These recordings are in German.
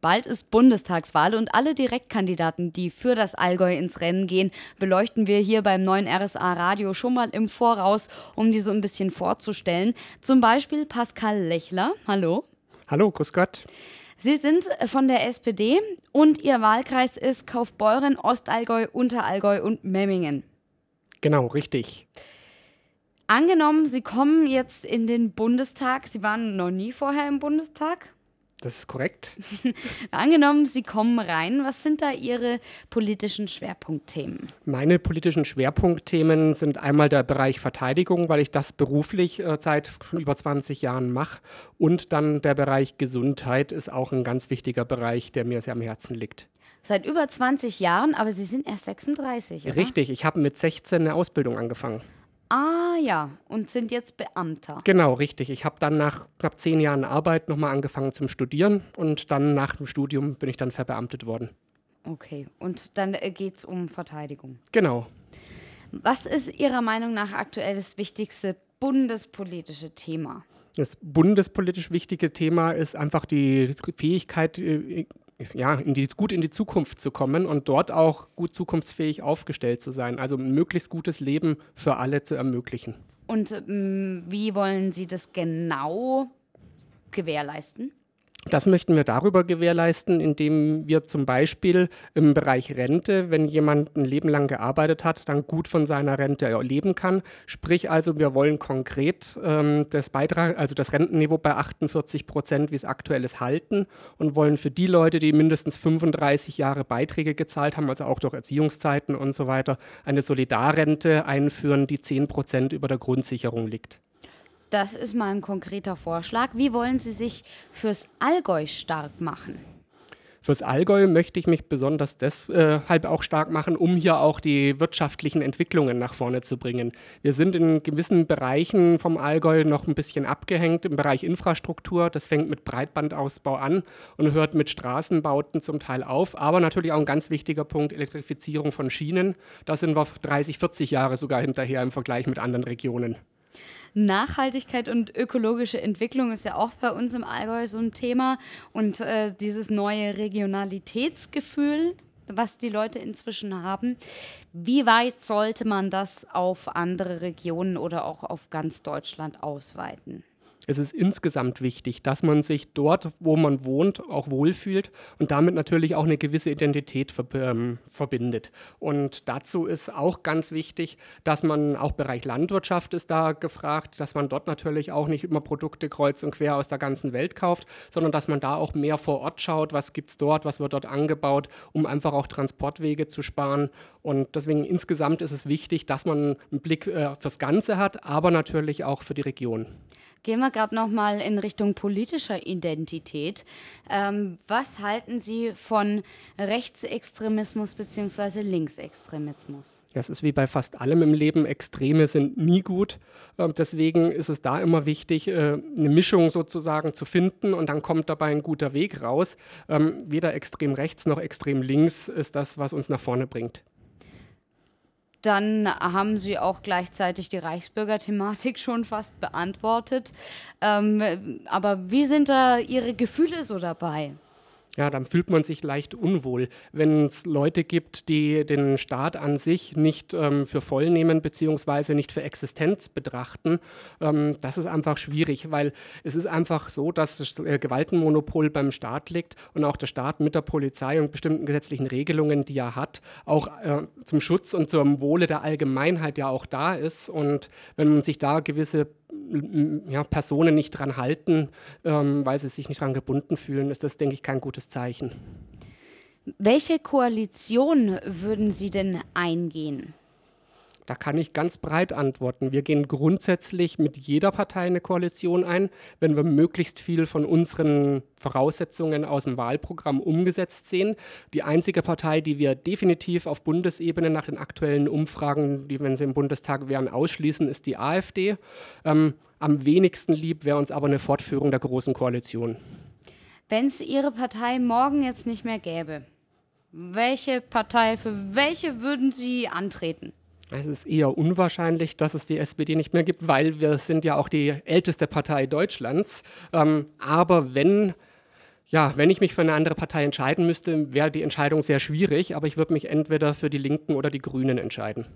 Bald ist Bundestagswahl und alle Direktkandidaten, die für das Allgäu ins Rennen gehen, beleuchten wir hier beim neuen RSA Radio schon mal im Voraus, um die so ein bisschen vorzustellen. Zum Beispiel Pascal Lechler. Hallo. Hallo, grüß Gott. Sie sind von der SPD und Ihr Wahlkreis ist Kaufbeuren, Ostallgäu, Unterallgäu und Memmingen. Genau, richtig. Angenommen, Sie kommen jetzt in den Bundestag. Sie waren noch nie vorher im Bundestag. Das ist korrekt. Angenommen, Sie kommen rein. Was sind da Ihre politischen Schwerpunktthemen? Meine politischen Schwerpunktthemen sind einmal der Bereich Verteidigung, weil ich das beruflich äh, seit über 20 Jahren mache. Und dann der Bereich Gesundheit ist auch ein ganz wichtiger Bereich, der mir sehr am Herzen liegt. Seit über 20 Jahren, aber Sie sind erst 36, oder? Richtig, ich habe mit 16 eine Ausbildung angefangen. Ah ja, und sind jetzt Beamter. Genau, richtig. Ich habe dann nach knapp zehn Jahren Arbeit nochmal angefangen zum Studieren und dann nach dem Studium bin ich dann verbeamtet worden. Okay, und dann äh, geht es um Verteidigung. Genau. Was ist Ihrer Meinung nach aktuell das wichtigste bundespolitische Thema? Das bundespolitisch wichtige Thema ist einfach die Fähigkeit, äh, ja, in die, gut in die Zukunft zu kommen und dort auch gut zukunftsfähig aufgestellt zu sein. Also ein möglichst gutes Leben für alle zu ermöglichen. Und ähm, wie wollen Sie das genau gewährleisten? Das möchten wir darüber gewährleisten, indem wir zum Beispiel im Bereich Rente, wenn jemand ein Leben lang gearbeitet hat, dann gut von seiner Rente leben kann. Sprich also, wir wollen konkret ähm, das Beitrag, also das Rentenniveau bei 48 Prozent, wie es aktuell ist, halten und wollen für die Leute, die mindestens 35 Jahre Beiträge gezahlt haben, also auch durch Erziehungszeiten und so weiter, eine Solidarrente einführen, die 10 Prozent über der Grundsicherung liegt. Das ist mal ein konkreter Vorschlag. Wie wollen Sie sich fürs Allgäu stark machen? Fürs Allgäu möchte ich mich besonders deshalb auch stark machen, um hier auch die wirtschaftlichen Entwicklungen nach vorne zu bringen. Wir sind in gewissen Bereichen vom Allgäu noch ein bisschen abgehängt im Bereich Infrastruktur. Das fängt mit Breitbandausbau an und hört mit Straßenbauten zum Teil auf. Aber natürlich auch ein ganz wichtiger Punkt, Elektrifizierung von Schienen. Da sind wir 30, 40 Jahre sogar hinterher im Vergleich mit anderen Regionen. Nachhaltigkeit und ökologische Entwicklung ist ja auch bei uns im Allgäu so ein Thema. Und äh, dieses neue Regionalitätsgefühl, was die Leute inzwischen haben. Wie weit sollte man das auf andere Regionen oder auch auf ganz Deutschland ausweiten? Es ist insgesamt wichtig, dass man sich dort, wo man wohnt, auch wohlfühlt und damit natürlich auch eine gewisse Identität ver ähm, verbindet. Und dazu ist auch ganz wichtig, dass man auch Bereich Landwirtschaft ist da gefragt, dass man dort natürlich auch nicht immer Produkte kreuz und quer aus der ganzen Welt kauft, sondern dass man da auch mehr vor Ort schaut, was gibt es dort, was wird dort angebaut, um einfach auch Transportwege zu sparen. Und deswegen insgesamt ist es wichtig, dass man einen Blick äh, fürs Ganze hat, aber natürlich auch für die Region. Gehen wir gerade noch mal in Richtung politischer Identität. Ähm, was halten Sie von Rechtsextremismus bzw. Linksextremismus? Ja, es ist wie bei fast allem im Leben, Extreme sind nie gut. Ähm, deswegen ist es da immer wichtig, äh, eine Mischung sozusagen zu finden und dann kommt dabei ein guter Weg raus. Ähm, weder extrem rechts noch extrem links ist das, was uns nach vorne bringt. Dann haben Sie auch gleichzeitig die Reichsbürger-Thematik schon fast beantwortet. Ähm, aber wie sind da Ihre Gefühle so dabei? Ja, dann fühlt man sich leicht unwohl, wenn es Leute gibt, die den Staat an sich nicht ähm, für voll nehmen beziehungsweise nicht für Existenz betrachten. Ähm, das ist einfach schwierig, weil es ist einfach so, dass das äh, Gewaltenmonopol beim Staat liegt und auch der Staat mit der Polizei und bestimmten gesetzlichen Regelungen, die er hat, auch äh, zum Schutz und zum Wohle der Allgemeinheit ja auch da ist. Und wenn man sich da gewisse ja, Personen nicht dran halten, ähm, weil sie sich nicht dran gebunden fühlen, ist das, denke ich, kein gutes Zeichen. Welche Koalition würden Sie denn eingehen? Da kann ich ganz breit antworten. Wir gehen grundsätzlich mit jeder Partei eine Koalition ein, wenn wir möglichst viel von unseren Voraussetzungen aus dem Wahlprogramm umgesetzt sehen. Die einzige Partei, die wir definitiv auf Bundesebene nach den aktuellen Umfragen, die, wenn sie im Bundestag wären, ausschließen, ist die AfD. Ähm, am wenigsten lieb wäre uns aber eine Fortführung der Großen Koalition. Wenn es Ihre Partei morgen jetzt nicht mehr gäbe, welche Partei, für welche würden Sie antreten? Es ist eher unwahrscheinlich, dass es die SPD nicht mehr gibt, weil wir sind ja auch die älteste Partei Deutschlands. Ähm, aber wenn Ja, wenn ich mich für eine andere Partei entscheiden müsste, wäre die Entscheidung sehr schwierig, aber ich würde mich entweder für die Linken oder die Grünen entscheiden.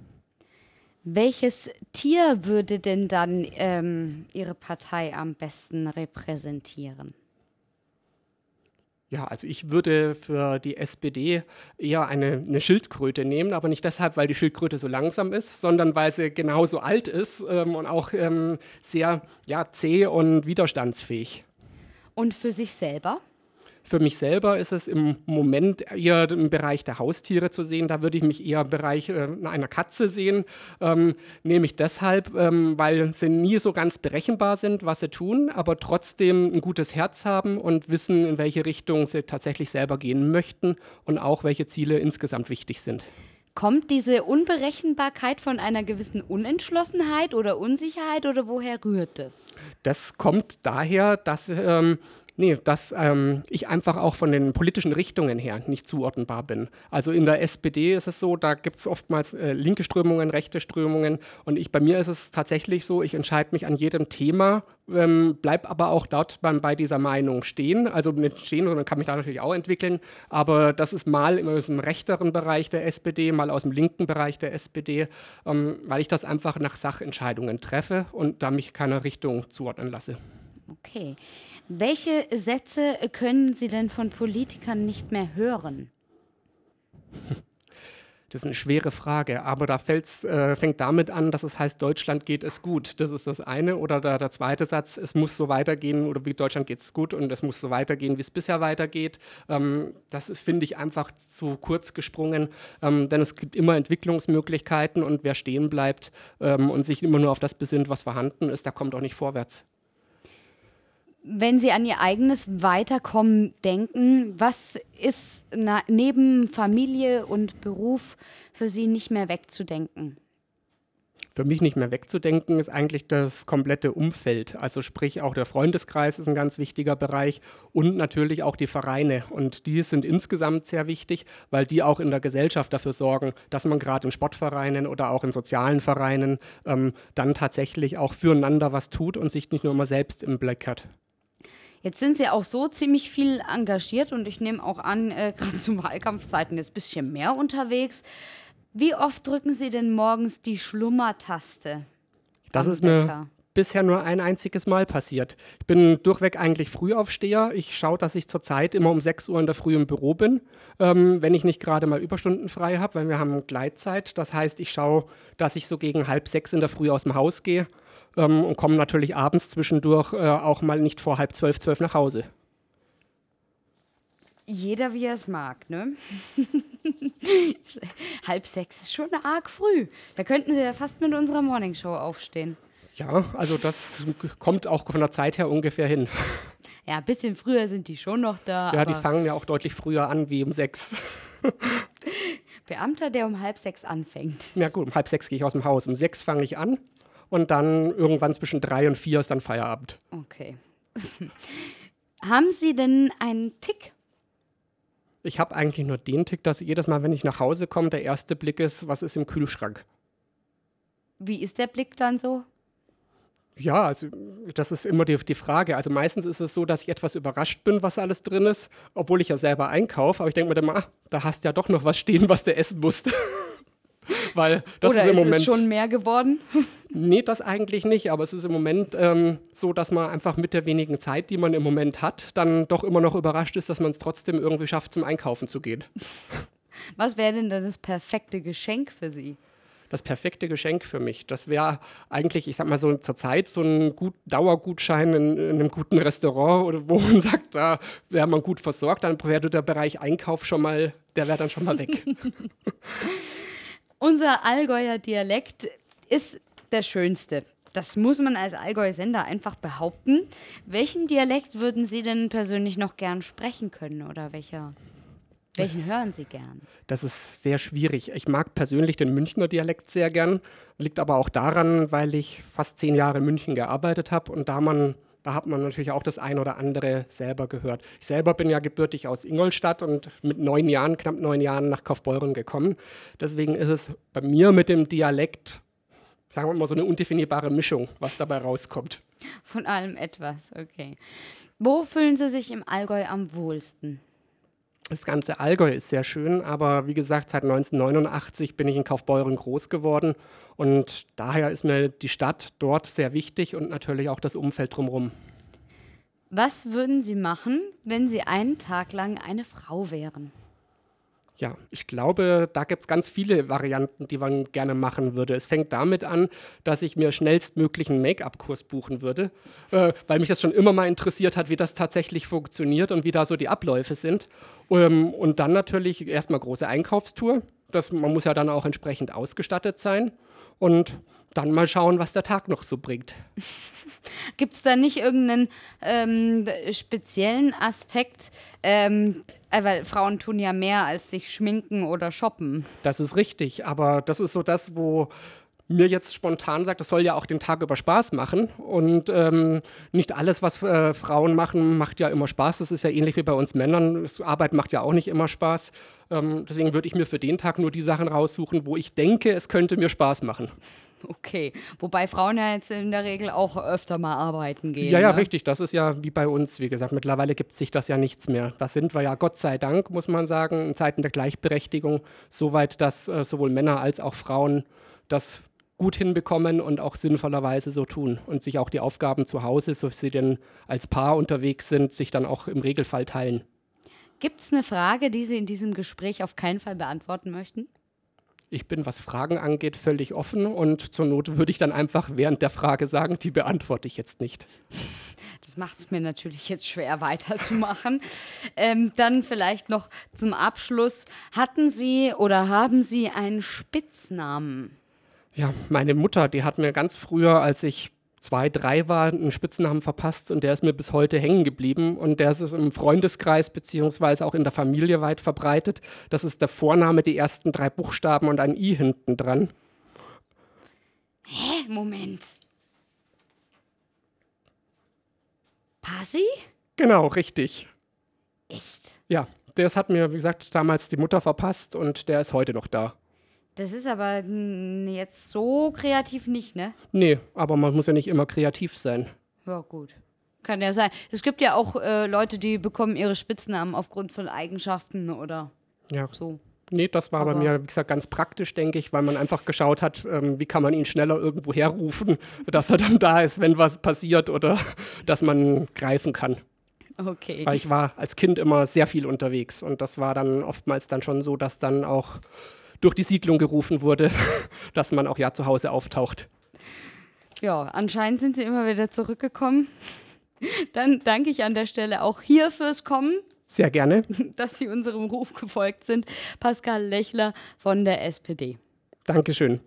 Welches Tier würde denn dann ähm, Ihre Partei am besten repräsentieren? Ja, also ich würde für die SPD eher eine, eine, Schildkröte nehmen, aber nicht deshalb, weil die Schildkröte so langsam ist, sondern weil sie genauso alt ist ähm, und auch ähm, sehr ja, zäh und widerstandsfähig. Und für sich selber? Für mich selber ist es im Moment eher im Bereich der Haustiere zu sehen. Da würde ich mich eher im Bereich äh, einer Katze sehen. Ähm, nämlich deshalb, ähm, weil sie nie so ganz berechenbar sind, was sie tun, aber trotzdem ein gutes Herz haben und wissen, in welche Richtung sie tatsächlich selber gehen möchten und auch welche Ziele insgesamt wichtig sind. Kommt diese Unberechenbarkeit von einer gewissen Unentschlossenheit oder Unsicherheit oder woher rührt das? Das kommt daher, dass ähm, Nee, dass ähm, ich einfach auch von den politischen Richtungen her nicht zuordnenbar bin. Also in der SPD ist es so, da gibt es oftmals äh, linke Strömungen, rechte Strömungen und ich, bei mir ist es tatsächlich so, ich entscheide mich an jedem Thema, ähm, bleib aber auch dort beim, bei dieser Meinung stehen. Also nicht stehen, sondern kann mich da natürlich auch entwickeln, aber das ist mal aus dem rechteren Bereich der SPD, mal aus dem linken Bereich der SPD, ähm, weil ich das einfach nach Sachentscheidungen treffe und da mich keiner Richtung zuordnen lasse. Okay. Welche Sätze können Sie denn von Politikern nicht mehr hören? Das ist eine schwere Frage, aber da äh, fängt damit an, dass es heißt, Deutschland geht es gut. Das ist das eine. Oder der, der zweite Satz, es muss so weitergehen oder wie Deutschland geht es gut und es muss so weitergehen, wie es bisher weitergeht. Ähm, das finde ich einfach zu kurz gesprungen, ähm, denn es gibt immer Entwicklungsmöglichkeiten und wer stehen bleibt ähm, und sich immer nur auf das besinnt, was vorhanden ist, der kommt auch nicht vorwärts. Wenn Sie an Ihr eigenes Weiterkommen denken, was ist neben Familie und Beruf für Sie nicht mehr wegzudenken? Für mich nicht mehr wegzudenken ist eigentlich das komplette Umfeld. Also sprich auch der Freundeskreis ist ein ganz wichtiger Bereich und natürlich auch die Vereine. Und die sind insgesamt sehr wichtig, weil die auch in der Gesellschaft dafür sorgen, dass man gerade in Sportvereinen oder auch in sozialen Vereinen ähm, dann tatsächlich auch füreinander was tut und sich nicht nur immer selbst im Blick hat. Jetzt sind Sie auch so ziemlich viel engagiert und ich nehme auch an, äh, gerade zu Wahlkampfzeiten ist ein bisschen mehr unterwegs. Wie oft drücken Sie denn morgens die Schlummertaste? Das ist mir bisher nur ein einziges Mal passiert. Ich bin durchweg eigentlich Frühaufsteher. Ich schaue, dass ich zurzeit immer um 6 Uhr in der Früh im Büro bin, ähm, wenn ich nicht gerade mal Überstunden frei habe, weil wir haben Gleitzeit. Das heißt, ich schaue, dass ich so gegen halb sechs in der Früh aus dem Haus gehe ähm, und kommen natürlich abends zwischendurch äh, auch mal nicht vor halb zwölf, zwölf nach Hause. Jeder wie er es mag, ne? halb sechs ist schon arg früh. Da könnten Sie ja fast mit unserer Morningshow aufstehen. Ja, also das kommt auch von der Zeit her ungefähr hin. Ja, ein bisschen früher sind die schon noch da. Ja, die fangen ja auch deutlich früher an wie um sechs. Beamter, der um halb sechs anfängt. Ja gut, um halb sechs gehe ich aus dem Haus. Um sechs fange ich an und dann irgendwann zwischen drei und vier ist dann Feierabend. Okay. Haben Sie denn einen Tick? Ich habe eigentlich nur den Tick, dass jedes Mal, wenn ich nach Hause komme, der erste Blick ist, was ist im Kühlschrank. Wie ist der Blick dann so? Ja, also das ist immer die, die, Frage. Also meistens ist es so, dass ich etwas überrascht bin, was alles drin ist, obwohl ich ja selber einkaufe. Aber ich denke mir dann mal, ah, da hast du ja doch noch was stehen, was du essen musst. Weil das Oder ist im ist Moment. es schon mehr geworden? nee, das eigentlich nicht. Aber es ist im Moment ähm, so, dass man einfach mit der wenigen Zeit, die man im Moment hat, dann doch immer noch überrascht ist, dass man es trotzdem irgendwie schafft, zum Einkaufen zu gehen. Was wäre denn das perfekte Geschenk für Sie? das perfekte Geschenk für mich. Das wäre eigentlich, ich sag mal so zur Zeit, so ein gut Dauergutschein in, in, einem guten Restaurant, oder wo man sagt, da wäre man gut versorgt, dann wäre der Bereich Einkauf schon mal, der wäre dann schon mal weg. Unser Allgäuer Dialekt ist der schönste. Das muss man als Allgäu-Sender einfach behaupten. Welchen Dialekt würden Sie denn persönlich noch gern sprechen können oder welcher? Welchen hören Sie gern? Das ist sehr schwierig. Ich mag persönlich den Münchner Dialekt sehr gern. Liegt aber auch daran, weil ich fast zehn Jahre in München gearbeitet habe und da man da hat man natürlich auch das ein oder andere selber gehört. Ich selber bin ja gebürtig aus Ingolstadt und mit neun Jahren, knapp neun Jahren nach Kaufbeuren gekommen. Deswegen ist es bei mir mit dem Dialekt, sagen wir mal, so eine undefinierbare Mischung, was dabei rauskommt. Von allem etwas, okay. Wo fühlen Sie sich im Allgäu am wohlsten? Das ganze Allgäu ist sehr schön, aber wie gesagt, seit 1989 bin ich in Kaufbeuren groß geworden und daher ist mir die Stadt dort sehr wichtig und natürlich auch das Umfeld drumherum. Was würden Sie machen, wenn Sie einen Tag lang eine Frau wären? Ja, ich glaube, da gibt es ganz viele Varianten, die man gerne machen würde. Es fängt damit an, dass ich mir schnellstmöglich einen Make-up-Kurs buchen würde, äh, weil mich das schon immer mal interessiert hat, wie das tatsächlich funktioniert und wie da so die Abläufe sind. Ähm, und dann natürlich erstmal große Einkaufstour. Das, man muss ja dann auch entsprechend ausgestattet sein und dann mal schauen, was der Tag noch so bringt. Gibt es da nicht irgendeinen ähm, speziellen Aspekt? Ähm, äh, weil Frauen tun ja mehr als sich schminken oder shoppen. Das ist richtig, aber das ist so das, wo mir jetzt spontan sagt, das soll ja auch den Tag über Spaß machen. Und ähm, nicht alles, was äh, Frauen machen, macht ja immer Spaß. Das ist ja ähnlich wie bei uns Männern. Arbeit macht ja auch nicht immer Spaß. Ähm, deswegen würde ich mir für den Tag nur die Sachen raussuchen, wo ich denke, es könnte mir Spaß machen. Okay, wobei Frauen ja jetzt in der Regel auch öfter mal arbeiten gehen. Ja, ja, ne? richtig. Das ist ja wie bei uns, wie gesagt, mittlerweile gibt sich das ja nichts mehr. Das sind wir ja Gott sei Dank, muss man sagen, in Zeiten der Gleichberechtigung, soweit, dass äh, sowohl Männer als auch Frauen das gut hinbekommen und auch sinnvollerweise so tun und sich auch die Aufgaben zu Hause, so sie denn als Paar unterwegs sind, sich dann auch im Regelfall teilen. Gibt es eine Frage, die Sie in diesem Gespräch auf keinen Fall beantworten möchten? Ich bin, was Fragen angeht, völlig offen und zur Not würde ich dann einfach während der Frage sagen, die beantworte ich jetzt nicht. Das macht es mir natürlich jetzt schwer weiterzumachen. ähm, dann vielleicht noch zum Abschluss. Hatten Sie oder haben Sie einen Spitznamen? Ja, meine Mutter, die hat mir ganz früher, als ich zwei, drei war, einen Spitznamen verpasst und der ist mir bis heute hängen geblieben und der ist im Freundeskreis beziehungsweise auch in der Familie weit verbreitet. Das ist der Vorname, die ersten drei Buchstaben und ein I hinten dran. Hä? Moment. Pasi? Genau, richtig. Echt? Ja, das hat mir, wie gesagt, damals die Mutter verpasst und der ist heute noch da. Das ist aber jetzt so kreativ nicht, ne? Nee, aber man muss ja nicht immer kreativ sein. Ja, gut. Kann ja sein. Es gibt ja auch äh, Leute, die bekommen ihre Spitznamen aufgrund von Eigenschaften oder ja. so. Nee, das war aber bei mir, wie gesagt, ganz praktisch, denke ich, weil man einfach geschaut hat, ähm, wie kann man ihn schneller irgendwo herrufen, dass er dann da ist, wenn was passiert oder dass man greifen kann. Okay. Weil ich war als Kind immer sehr viel unterwegs und das war dann oftmals dann schon so, dass dann auch durch die Siedlung gerufen wurde, dass man auch ja zu Hause auftaucht. Ja, anscheinend sind sie immer wieder zurückgekommen. Dann danke ich an der Stelle auch hier fürs Kommen. Sehr gerne. Dass Sie unserem Ruf gefolgt sind. Pascal Lechler von der SPD. Dankeschön.